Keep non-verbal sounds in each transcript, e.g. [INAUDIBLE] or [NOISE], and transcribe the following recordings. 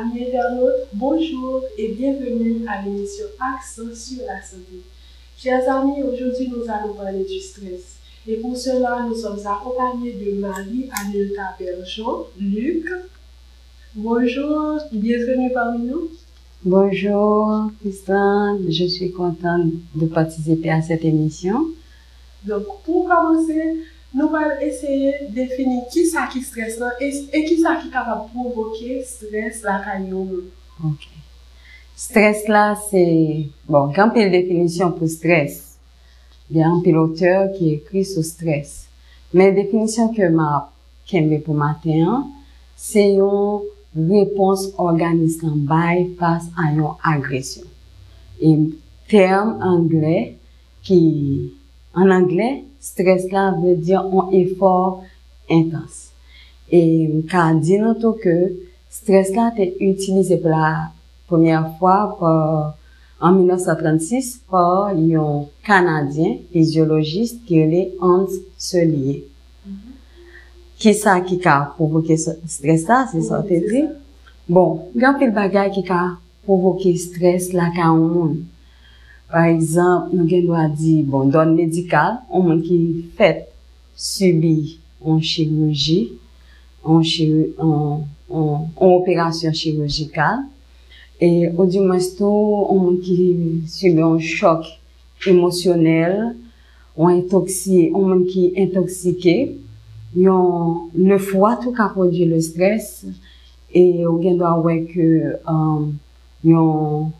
auditeurs, amis internautes, bonjour et bienvenue à l'émission Accent sur la santé. Chers amis, aujourd'hui nous allons parler du stress. Et pour cela, nous sommes accompagnés de Marie-Anelka Bergeon, Luc. Bonjour, bienvenue parmi nous. Bonjour, Christine. Je suis contente de participer à cette émission. Donc, pour commencer, nous allons essayer de définir qui ça qui stresse et, et qui ça qui capable provoquer stress quand Ok. Stress là, c'est, bon, quand il définition pour stress, il y a un piloteur qui écrit sur stress. Mais la définition que m'a, qu'aimé pour matin, c'est une réponse organisme bail face à une agression. Et terme anglais qui, stres la vè diyan an efor intans. E ka di nou tou ke stres la te utilize pou la pwemye fwa an 1936 pou yon Kanadyen fizyologist ki yon le Hans Selye. Mm -hmm. Ki sa ki ka provoke stres la, se sa te di. Bon, gen pil bagay ki ka provoke stres la ka an moun. Par exemple, nou gen do a di, bon, don medikal, ou moun ki fet subi an chirurji, an operasyon chirurjikal, e ou di mwes tou, ou moun ki subi an chok emosyonel, ou an moun ki intoksike, yon le fwa tou ka prodye le stres, e ou gen do a wek um, yon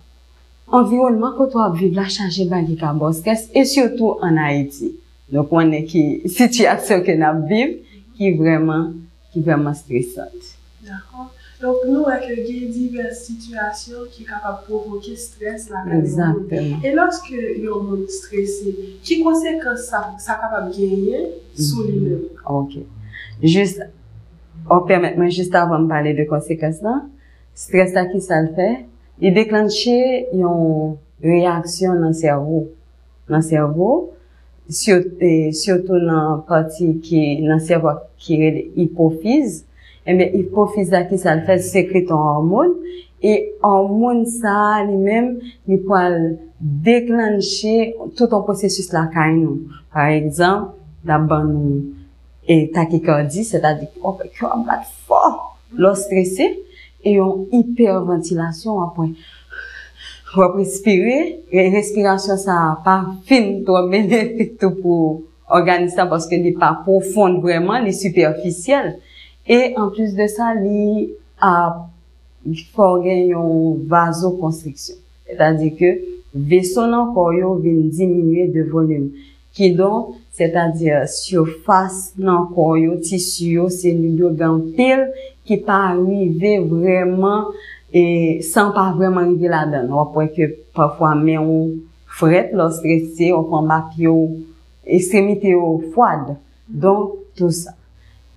environnement que toi vivre la charge bagi ka stress et surtout en Haïti. Donc on est qui [LAUGHS] situation que nous vivons qui vraiment qui vraiment stressante. D'accord. Donc nous avec y a diverses situations qui sont capables de provoquer stress là. Exactement. Et lorsque il y a un monde stressé, qui conséquences ça ça capable gagner sur lui-même? OK. Juste on permet-moi juste avant de parler de conséquences là, stress là qui ça le fait? li deklanche yon reaksyon nan servo. Nan servo, syotou nan pati ki nan servo ki re hipofiz, eme hipofiz la ki sa l fè sekreton hormon, e hormon sa li men li pou al deklanche tout an posesus la kay nou. Par ekzamp, da ban nou e takikardi, se ta di, oh, pe kyo an bat fò, lò stresse, e yon hiperventilasyon apwen. Wap respire, respirasyon sa pa fin to benefit [LAUGHS] to pou organisan paske li pa profonde vreman, li superficiel. E an plus de sa, li a forgen yon vasokonstriksyon. E ta di ke, veson an koryo vin diminue de volume. Ki don, c'est-à-dire surface nan kon yo, tissu yo, selu yo gantil ki pa arrive vreman e san pa vreman arrive la den. Wapwen ke pafwa men ou fret lo stresse, wapwen bak yo ekstremite yo fwad. Don, tout sa.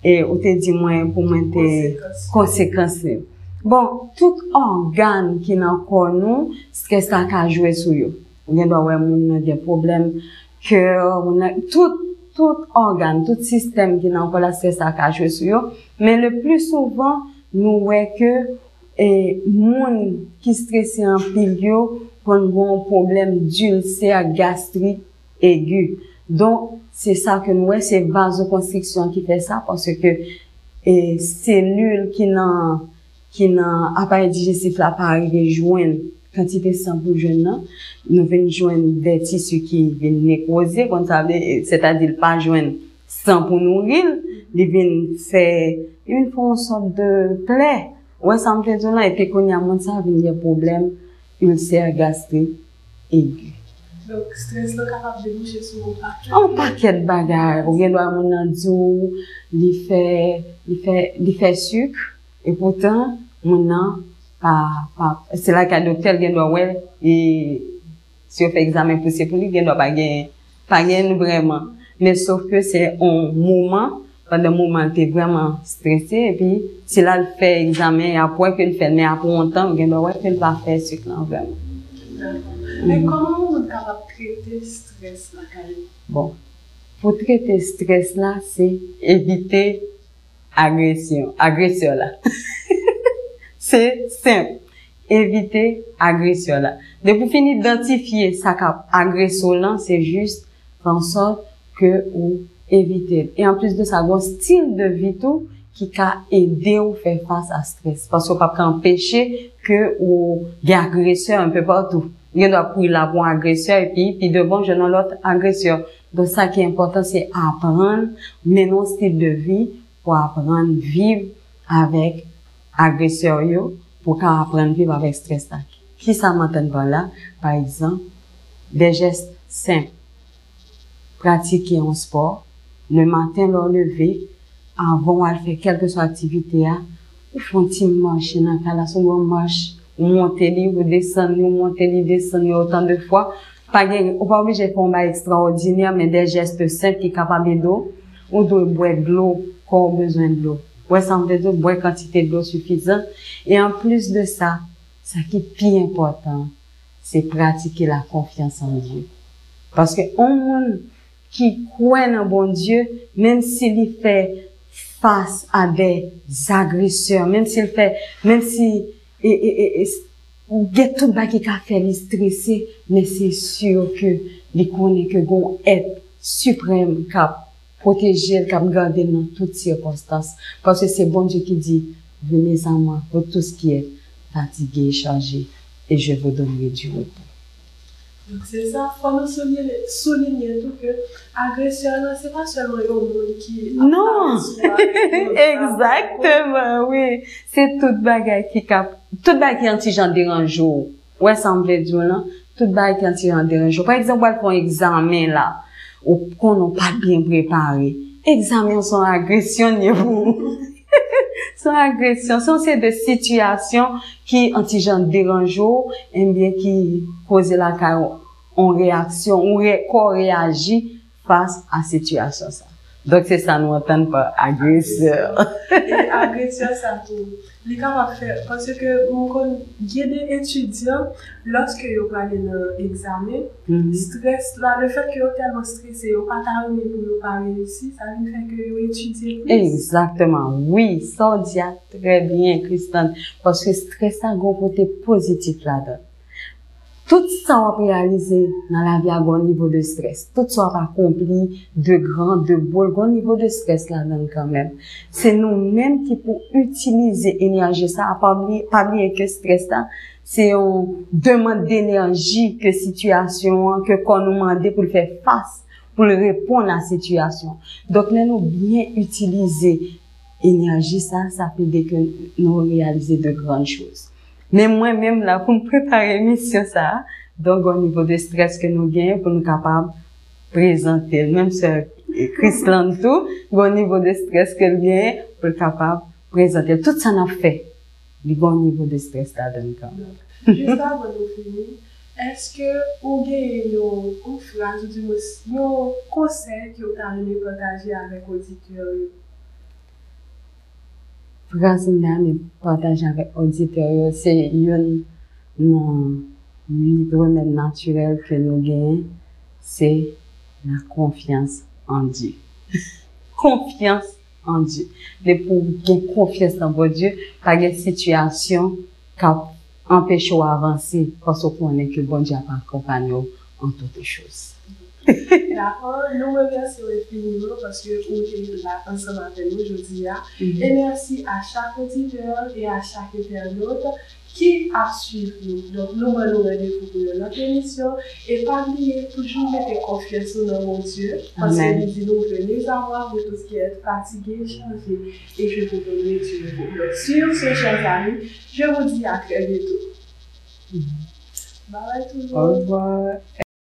E ou te di mwen pou mwen te konsekansi. Bon, tout organ ki nan kon nou, stres la ka jwe sou yo. Ou gen do wè moun gen problem kèr, euh, tout, tout organ, tout sistem ki nan kola se sa ka jwe sou yo, men le plus souvan nou wè ke e, moun ki stresi an pil yo kon bon problem d'ulcer gastri egu. Don, se sa ke nou wè, se vasokonstriksyon ki fè sa, parce ke e, selul ki nan, nan apay digestif la pa arrive jwen kantite san pou jen nan, nou ven jwen de tisu ki ven nekroze, kon sa ven, se ta di l pa jwen san pou nou ril, li ven fe, li ven fon sot de ple, wè san ple zon nan, epi kon yaman sa ven ye problem ulcer gastrik egu. Dok, stres lo kapap debouche sou ou paket? Ou paket bagay. Ou gen do a moun nan djou, li fe, li fe, li fe suk, e potan, moun nan, pas, pas, c'est là qu'un docteur, doit, ouais, et, si on fait examen poussé pour lui, il doit pas gagner vraiment. Mais sauf que c'est un moment, pendant un moment, tu es vraiment stressé, et puis, si là, il fait examen, après qu'il fait, mais après un temps, il doit qu'il va faire ce là, vraiment. Mais comment on est capable de traiter le stress là, Bon. Pour traiter le stress là, c'est éviter agression, agression [LAUGHS] là. c'est simple. Éviter agression là. De pour finir d'identifier sa cap agression là, c'est juste en sorte que ou éviter. Et en plus de ça, un style de vie tout qui a aidé ou faire face à stress. Parce qu'on peut pas empêcher que ou y agresseur un peu partout. Il doit pour la bon agresseur et puis, puis devant, je n'ai l'autre agresseur. Donc, ça qui est important, c'est apprendre, mener un style de vie pour apprendre à agresyor yo pou ka apren viv avèk stres tak. Ki sa manten ban la, par exemple, de gest simple. Pratike yon sport, le maten lor leve, avon al fè kelke so aktivite a, ou fon ti manche nan kala sou yon manche, ou monte li, ou desen li, ou monte li, desen li, otan de fwa. Pa gen, ou pa oblije kon ba ekstraordinèr, men de gest simple ki kapabè do, ou do bwè glou, kon bezwen glou. Besoin de ça boire quantité d'eau suffisante. Et en plus de ça, ce qui est plus important, c'est pratiquer la confiance en Dieu. Parce que on qui croit en bon Dieu, même s'il fait face à des agresseurs, même s'il fait, même si, et, et, et, get tout bas qui a fait les stresser, mais c'est sûr que les connaît que bon être suprême cap protéger, cap garder dans toutes circonstances. Parce que c'est bon Dieu qui dit, venez à moi pour tout ce qui est fatigué, chargé, et je vous donnerai du repos. Donc c'est ça, il faut nous souligner, souligner tout que agression, c'est pas seulement un monde qui... Non! [LAUGHS] Exactement, oui. C'est toute bagaille qui cap, toute bagaille qui anti-gens dérange. Ouais, ça me dire là. Toute bagaille qui anti-gens dérange. Par exemple, on un examen là, ou qu'on n'a pas bien préparé. Examen son agression, vous. [LAUGHS] son agression, son c'est des situations qui anti-gens dérange, et bien qui causent la carrière en réaction, on réagit face à situation ça. Donc c'est ça nous entend pas agresseur. Et agresseur ça tout. Les cas faire parce que mon con des étudiants lorsque ils vont aller dans l'examen, mm -hmm. stress là le fait que sont tellement stressés, ils pas terminé pour ne pas réussir, ça veut fait que ils étudient plus. Exactement. Oui, ça dit très bien Christiane parce que stress a un côté positif là-dedans. Tout ça va réaliser dans la vie à un niveau de stress. Tout ça va accompli de grand, de beau, grand niveau de stress là-dedans quand même. C'est nous-mêmes qui pour utiliser énergie ça, oublier, pas oublier que stress là, c'est une demande d'énergie que situation, que qu'on nous demande pour faire face, pour répondre à la situation. Donc, nous bien utiliser énergie ça, ça peut dire que nous réaliser de grandes Men mwen menm la pou m prepare misyon sa. Donk ou nivou de stres ke nou gen pou nou kapab prezante. Menm se kris lan tou, ou nivou de stres ke nou gen pou nou kapab prezante. Tout sa nan fe. Li bon nivou de stres la den kan. Just avan nou fini, eske ou gen yon konfrans, yon konsey ki ou ta rene potaje avèk auditor yon? Pransin nan mi patajan vek auditoryo, se yon nan libremen naturel ke nou gen, se la konfians an Diyo. Konfians [LAUGHS] an Diyo. Le pou gen konfians nan bo Diyo, pa gen situasyon ka empèche ou avansi, bon pas ou konen ke bon Diyo apan kompanyo an tote chouse. Toutes choses. D'accord, nous remercions infiniment parce que vous êtes là ensemble avec nous aujourd'hui. Et merci à chaque auditeur et à chaque internaute qui a suivi. Donc, nous allons rendez-vous pour notre émission. Et pas oublier, toujours mettre confiance dans mon Dieu. Parce que nous disons, venez à moi pour tout ce qui est fatigué, changé. Et je vous donnerai du. Donc, sur ce, chers amis, je vous dis à très bientôt. Bye bye tout le monde. Au revoir.